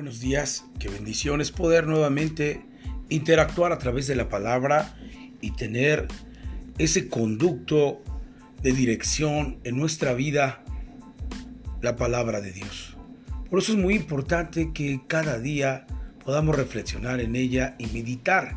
Buenos días, qué bendición es poder nuevamente interactuar a través de la palabra y tener ese conducto de dirección en nuestra vida, la palabra de Dios. Por eso es muy importante que cada día podamos reflexionar en ella y meditar,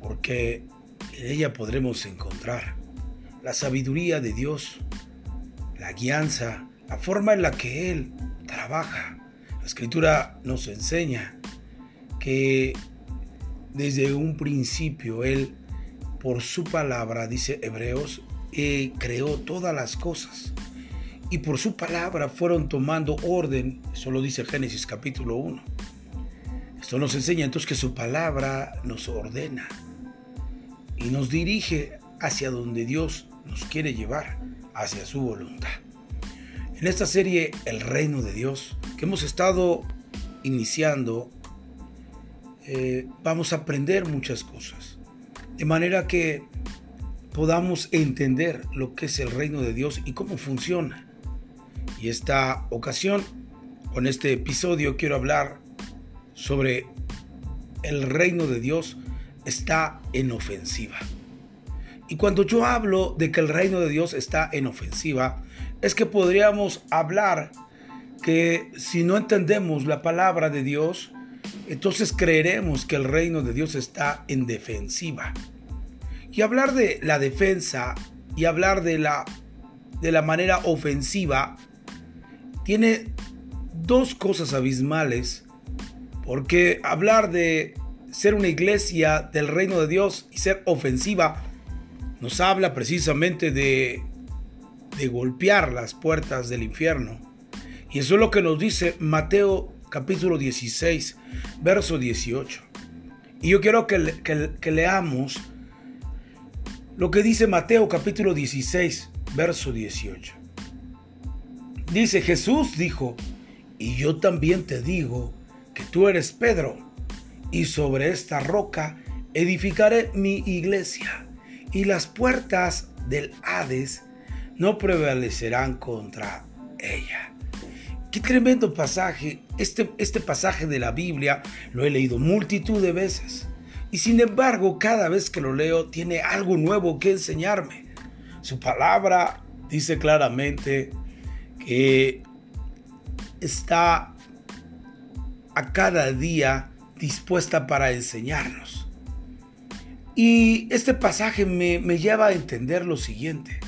porque en ella podremos encontrar la sabiduría de Dios, la guianza, la forma en la que Él trabaja la escritura nos enseña que desde un principio Él, por su palabra, dice Hebreos, eh, creó todas las cosas. Y por su palabra fueron tomando orden, eso lo dice Génesis capítulo 1. Esto nos enseña entonces que su palabra nos ordena y nos dirige hacia donde Dios nos quiere llevar, hacia su voluntad. En esta serie El Reino de Dios que hemos estado iniciando, eh, vamos a aprender muchas cosas. De manera que podamos entender lo que es el reino de Dios y cómo funciona. Y esta ocasión, con este episodio, quiero hablar sobre el reino de Dios está en ofensiva. Y cuando yo hablo de que el reino de Dios está en ofensiva, es que podríamos hablar que si no entendemos la palabra de Dios, entonces creeremos que el reino de Dios está en defensiva. Y hablar de la defensa y hablar de la, de la manera ofensiva tiene dos cosas abismales, porque hablar de ser una iglesia del reino de Dios y ser ofensiva nos habla precisamente de de golpear las puertas del infierno. Y eso es lo que nos dice Mateo capítulo 16, verso 18. Y yo quiero que, leamos lo que dice Mateo capítulo 16, verso 18. Dice Jesús dijo, y yo también te digo que tú eres Pedro, y sobre esta roca edificaré mi iglesia, y las puertas del Hades no prevalecerán contra ella. Qué tremendo pasaje. Este, este pasaje de la Biblia lo he leído multitud de veces. Y sin embargo, cada vez que lo leo tiene algo nuevo que enseñarme. Su palabra dice claramente que está a cada día dispuesta para enseñarnos. Y este pasaje me, me lleva a entender lo siguiente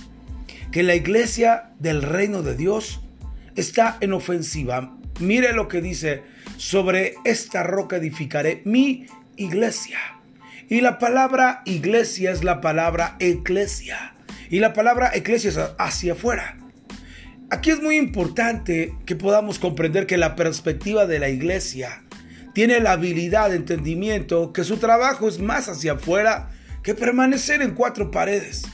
que la iglesia del reino de Dios está en ofensiva. Mire lo que dice, sobre esta roca edificaré mi iglesia. Y la palabra iglesia es la palabra eclesia. Y la palabra eclesia es hacia afuera. Aquí es muy importante que podamos comprender que la perspectiva de la iglesia tiene la habilidad de entendimiento que su trabajo es más hacia afuera que permanecer en cuatro paredes.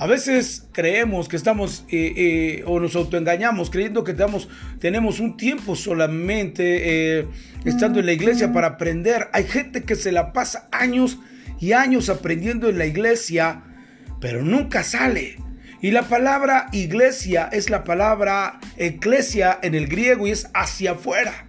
A veces creemos que estamos eh, eh, o nos autoengañamos creyendo que tenemos, tenemos un tiempo solamente eh, estando en la iglesia para aprender. Hay gente que se la pasa años y años aprendiendo en la iglesia, pero nunca sale. Y la palabra iglesia es la palabra eclesia en el griego y es hacia afuera.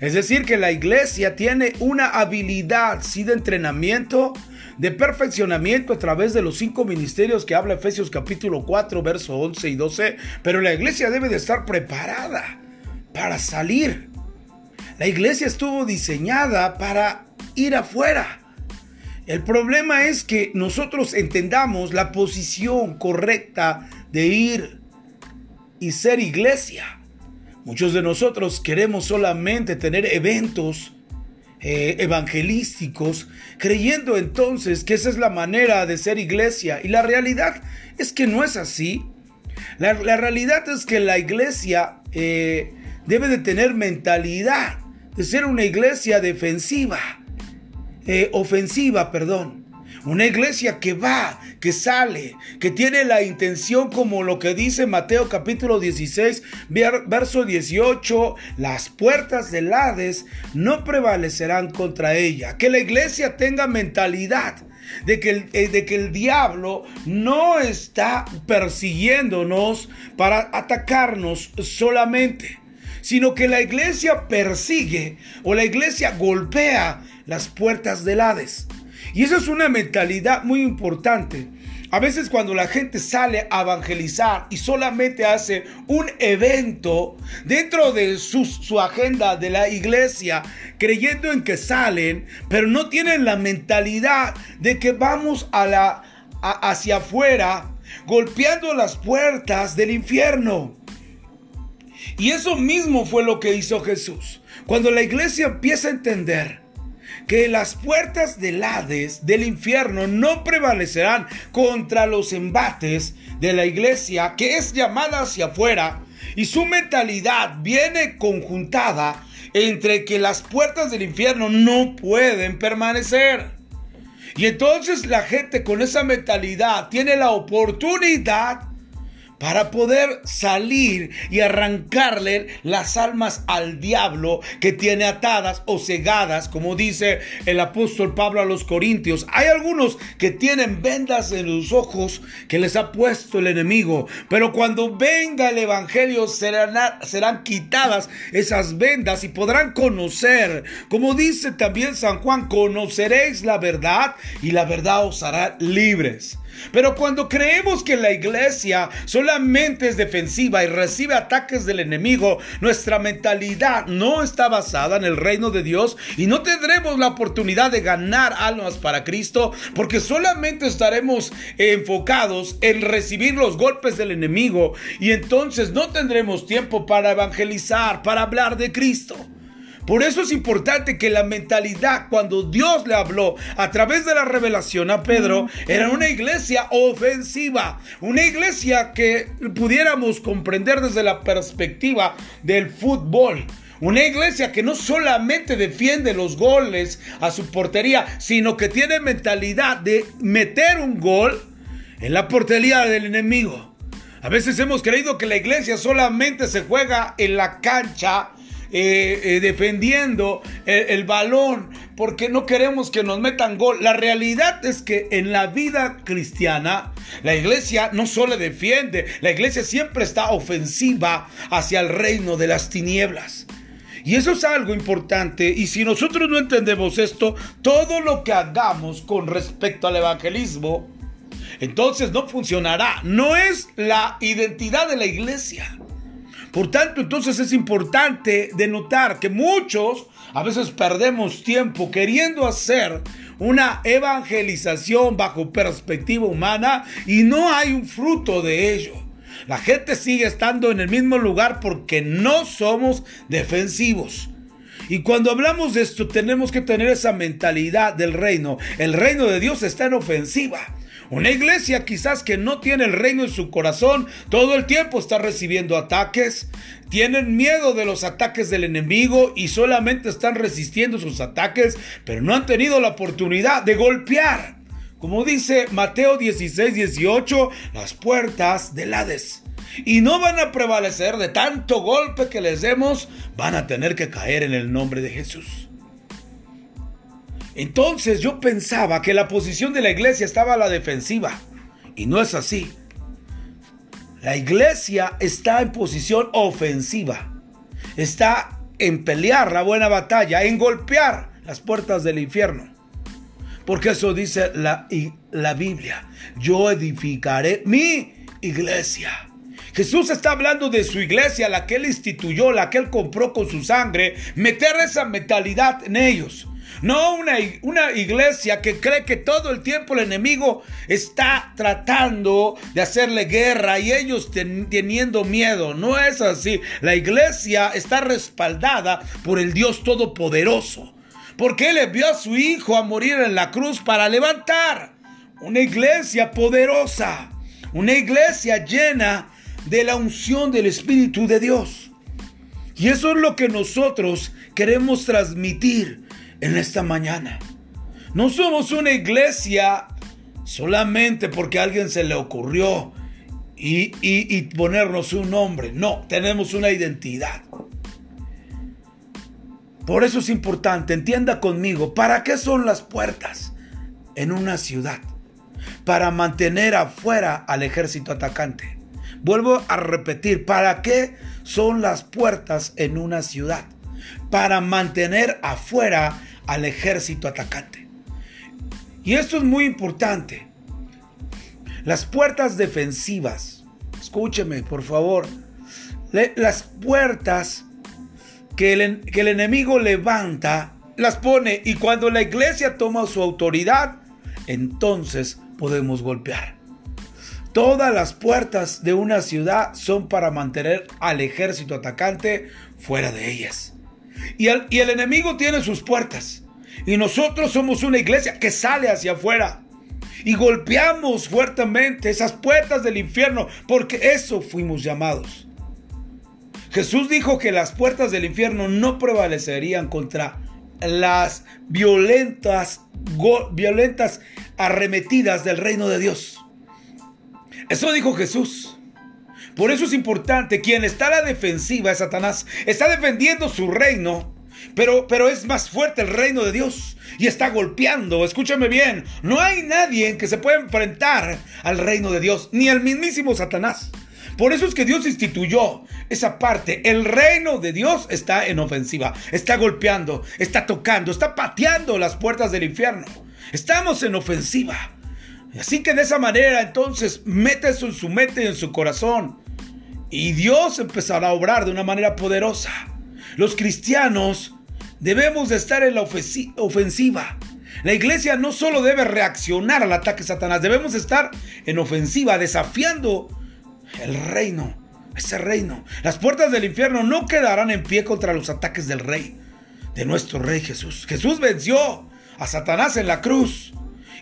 Es decir, que la iglesia tiene una habilidad, sí, de entrenamiento, de perfeccionamiento a través de los cinco ministerios que habla Efesios capítulo 4, verso 11 y 12, pero la iglesia debe de estar preparada para salir. La iglesia estuvo diseñada para ir afuera. El problema es que nosotros entendamos la posición correcta de ir y ser iglesia. Muchos de nosotros queremos solamente tener eventos eh, evangelísticos, creyendo entonces que esa es la manera de ser iglesia. Y la realidad es que no es así. La, realidad es que la iglesia eh, debe de tener mentalidad de ser una iglesia defensiva, eh, ofensiva, perdón. Una iglesia que va, que sale, que tiene la intención como lo que dice Mateo capítulo 16, verso 18, las puertas del Hades no prevalecerán contra ella. Que la iglesia tenga mentalidad de que, el, eh, de que el diablo no está persiguiéndonos para atacarnos solamente sino que la iglesia persigue o la iglesia golpea las puertas del Hades. Y esa es una mentalidad muy importante. A veces cuando la gente sale a evangelizar y solamente hace un evento dentro de su, su, agenda de la iglesia, creyendo en que salen, pero no tienen la mentalidad de que vamos a la, hacia afuera, golpeando las puertas del infierno. Y eso mismo fue lo que hizo Jesús. Cuando la iglesia empieza a entender que las puertas del Hades, del infierno, no prevalecerán contra los embates de la iglesia que es llamada hacia afuera y su mentalidad viene conjuntada entre que las puertas del infierno no pueden permanecer. Y entonces la gente con esa mentalidad tiene la oportunidad para poder salir y arrancarle las almas al diablo que tiene atadas o cegadas, como dice el apóstol Pablo a los Corintios. Hay algunos que tienen vendas en los ojos que les ha puesto el enemigo, pero cuando venga el Evangelio serán, serán quitadas esas vendas y podrán conocer, como dice también San Juan, conoceréis la verdad y la verdad os hará libres. Pero cuando creemos que la iglesia solamente es defensiva y recibe ataques del enemigo, nuestra mentalidad no está basada en el reino de Dios y no tendremos la oportunidad de ganar almas para Cristo porque solamente estaremos enfocados en recibir los golpes del enemigo y entonces no tendremos tiempo para evangelizar, para hablar de Cristo. Por eso es importante que la mentalidad cuando Dios le habló a través de la revelación a Pedro era una iglesia ofensiva, una iglesia que pudiéramos comprender desde la perspectiva del fútbol. Una iglesia que no solamente defiende los goles a su portería, sino que tiene mentalidad de meter un gol en la portería del enemigo. A veces hemos creído que la iglesia solamente se juega en la cancha eh, eh, defendiendo el, el, balón porque no queremos que nos metan gol. La realidad es que en la vida cristiana la iglesia no solo defiende, la iglesia siempre está ofensiva hacia el reino de las tinieblas. Y eso es algo importante. Y si nosotros no entendemos esto, todo lo que hagamos con respecto al evangelismo, entonces no funcionará. No es la identidad de la iglesia. Por tanto, entonces es importante denotar que muchos a veces perdemos tiempo queriendo hacer una evangelización bajo perspectiva humana y no hay un fruto de ello. La gente sigue estando en el mismo lugar porque no somos defensivos. Y cuando hablamos de esto tenemos que tener esa mentalidad del reino. El reino de Dios está en ofensiva. Una iglesia quizás que no tiene el reino en su corazón, todo el tiempo está recibiendo ataques, tienen miedo de los ataques del enemigo y solamente están resistiendo sus ataques, pero no han tenido la oportunidad de golpear. Como dice Mateo 16, 18, las puertas del Hades. Y no van a prevalecer de tanto golpe que les demos, van a tener que caer en el nombre de Jesús. Entonces yo pensaba que la posición de la iglesia estaba a la defensiva. Y no es así. La iglesia está en posición ofensiva. Está en pelear la buena batalla, en golpear las puertas del infierno. Porque eso dice la, la Biblia. Yo edificaré mi iglesia. Jesús está hablando de su iglesia, la que él instituyó, la que él compró con su sangre, meter esa mentalidad en ellos. No una, una iglesia que cree que todo el tiempo el enemigo está tratando de hacerle guerra y ellos teniendo miedo. No es así. La iglesia está respaldada por el Dios Todopoderoso. Porque Él envió a su Hijo a morir en la cruz para levantar una iglesia poderosa. Una iglesia llena de la unción del Espíritu de Dios. Y eso es lo que nosotros queremos transmitir en esta mañana. No somos una iglesia solamente porque a alguien se le ocurrió y, y, ponernos un nombre. No, tenemos una identidad. Por eso es importante, entienda conmigo, ¿para qué son las puertas en una ciudad? Para mantener afuera al ejército atacante. Vuelvo a repetir, ¿para qué son las puertas en una ciudad? Para mantener afuera al ejército atacante. Y esto es muy importante. Las puertas defensivas, escúcheme por favor, las puertas que el, que el enemigo levanta, las pone y cuando la iglesia toma su autoridad, entonces podemos golpear. Todas las puertas de una ciudad son para mantener al ejército atacante fuera de ellas. Y el, y el enemigo tiene sus puertas. Y nosotros somos una iglesia que sale hacia afuera. Y golpeamos fuertemente esas puertas del infierno porque eso fuimos llamados. Jesús dijo que las puertas del infierno no prevalecerían contra las violentas, violentas arremetidas del reino de Dios. Eso dijo Jesús. Por eso es importante, quien está a la defensiva es Satanás. Está defendiendo su reino, pero, pero es más fuerte el reino de Dios y está golpeando. Escúchame bien, no hay nadie que se pueda enfrentar al reino de Dios, ni el mismísimo Satanás. Por eso es que Dios instituyó esa parte. El reino de Dios está en ofensiva, está golpeando, está tocando, está pateando las puertas del infierno. Estamos en ofensiva. Así que de esa manera entonces mete eso su en su corazón. Y Dios empezará a obrar de una manera poderosa. Los cristianos debemos de estar en la ofensiva. La iglesia no solo debe reaccionar al ataque de Satanás, debemos estar en ofensiva, desafiando el reino, ese reino. Las puertas del infierno no quedarán en pie contra los ataques del rey, de nuestro rey Jesús. Jesús venció a Satanás en la cruz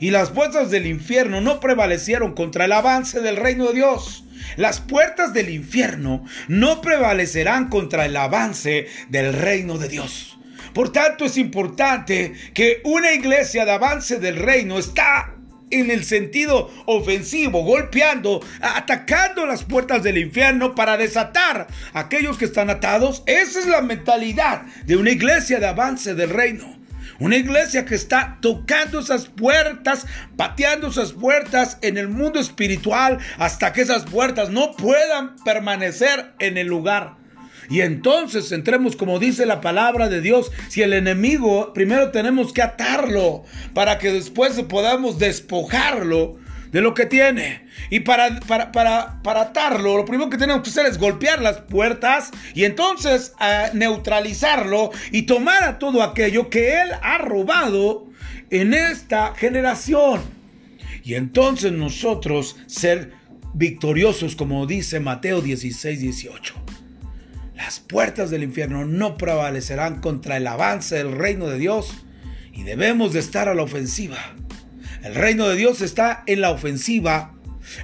y las puertas del infierno no prevalecieron contra el avance del reino de Dios. Las puertas del infierno no prevalecerán contra el avance del reino de Dios. Por tanto, es importante que una iglesia de avance del reino está en el sentido ofensivo, golpeando, atacando las puertas del infierno para desatar a aquellos que están atados. Esa es la mentalidad de una iglesia de avance del reino. Una iglesia que está tocando esas puertas, pateando esas puertas en el mundo espiritual hasta que esas puertas no puedan permanecer en el lugar. Y entonces entremos, como dice la palabra de Dios, si el enemigo, primero tenemos que atarlo para que después podamos despojarlo de lo que tiene. Y para, para, para, atarlo, lo primero que tenemos que hacer es golpear las puertas y entonces eh, neutralizarlo y tomar a todo aquello que él ha robado en esta generación. Y entonces nosotros ser victoriosos, como dice Mateo 16, 18. Las puertas del infierno no prevalecerán contra el avance del reino de Dios y debemos de estar a la ofensiva. El reino de Dios está en la ofensiva.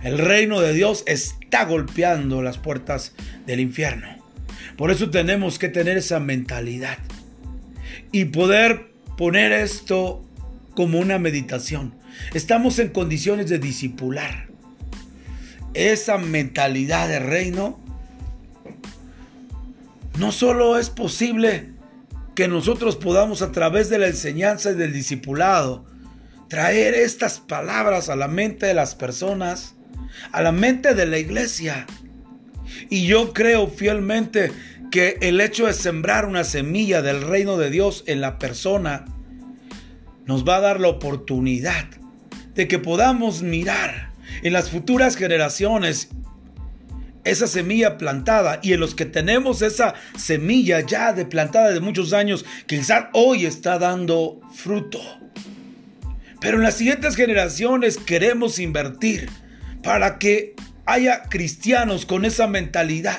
El reino de Dios está golpeando las puertas del infierno. Por eso tenemos que tener esa mentalidad y poder poner esto como una meditación. Estamos en condiciones de disipular. Esa mentalidad de reino no solo es posible que nosotros podamos a través de la enseñanza y del discipulado traer estas palabras a la mente de las personas, a la mente de la iglesia. Y yo creo fielmente que el hecho de sembrar una semilla del reino de Dios en la persona nos va a dar la oportunidad de que podamos mirar en las futuras generaciones esa semilla plantada y en los que tenemos esa semilla ya de plantada de muchos años, quizás hoy está dando fruto. Pero en las siguientes generaciones queremos invertir para que haya cristianos con esa mentalidad.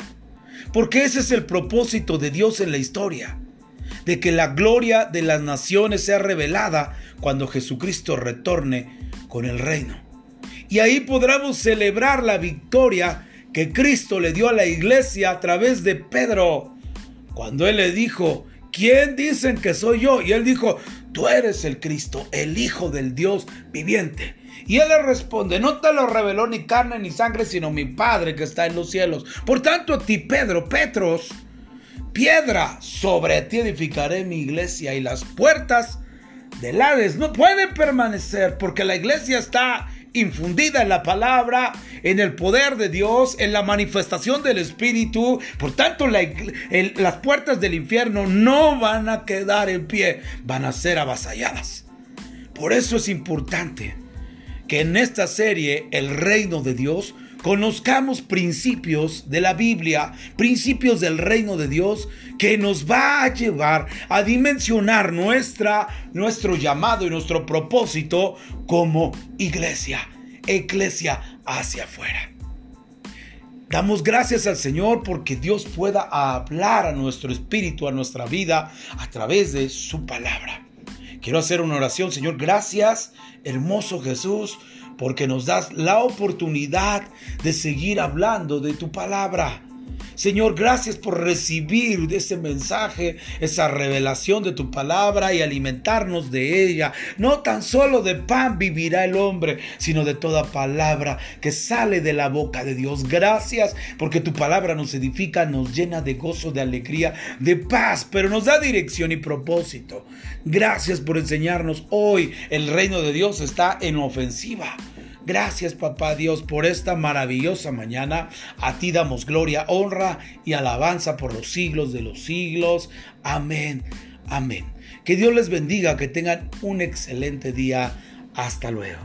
Porque ese es el propósito de Dios en la historia. De que la gloria de las naciones sea revelada cuando Jesucristo retorne con el reino. Y ahí podremos celebrar la victoria que Cristo le dio a la iglesia a través de Pedro. Cuando él le dijo, ¿quién dicen que soy yo? Y él dijo, tú eres el Cristo, el Hijo del Dios viviente. Y él le responde, no te lo reveló ni carne ni sangre, sino mi Padre que está en los cielos. Por tanto, a ti, Pedro, Petros, piedra, sobre ti edificaré mi iglesia y las puertas del Hades no pueden permanecer porque la iglesia está infundida en la palabra, en el poder de Dios, en la manifestación del Espíritu. Por tanto, las puertas del infierno no van a quedar en pie, van a ser avasalladas. Por eso es importante que en esta serie, El reino de Dios, conozcamos principios de la Biblia, principios del reino de Dios que nos va a llevar a dimensionar nuestra, nuestro llamado y nuestro propósito como iglesia, iglesia hacia afuera. Damos gracias al Señor porque Dios pueda hablar a nuestro espíritu, a nuestra vida, a través de su palabra. Quiero hacer una oración, Señor. Gracias, hermoso Jesús, porque nos das la oportunidad de seguir hablando de tu palabra. Señor, gracias por recibir ese mensaje, esa revelación de tu palabra y alimentarnos de ella. No tan solo de pan vivirá el hombre, sino de toda palabra que sale de la boca de Dios. Gracias porque tu palabra nos edifica, nos llena de gozo, de alegría, de paz, pero nos da dirección y propósito. Gracias por enseñarnos hoy. El reino de Dios está en ofensiva. Gracias papá Dios por esta maravillosa mañana. A ti damos gloria, honra y alabanza por los siglos de los siglos. Amén. Amén. Que Dios les bendiga, que tengan un excelente día. Hasta luego.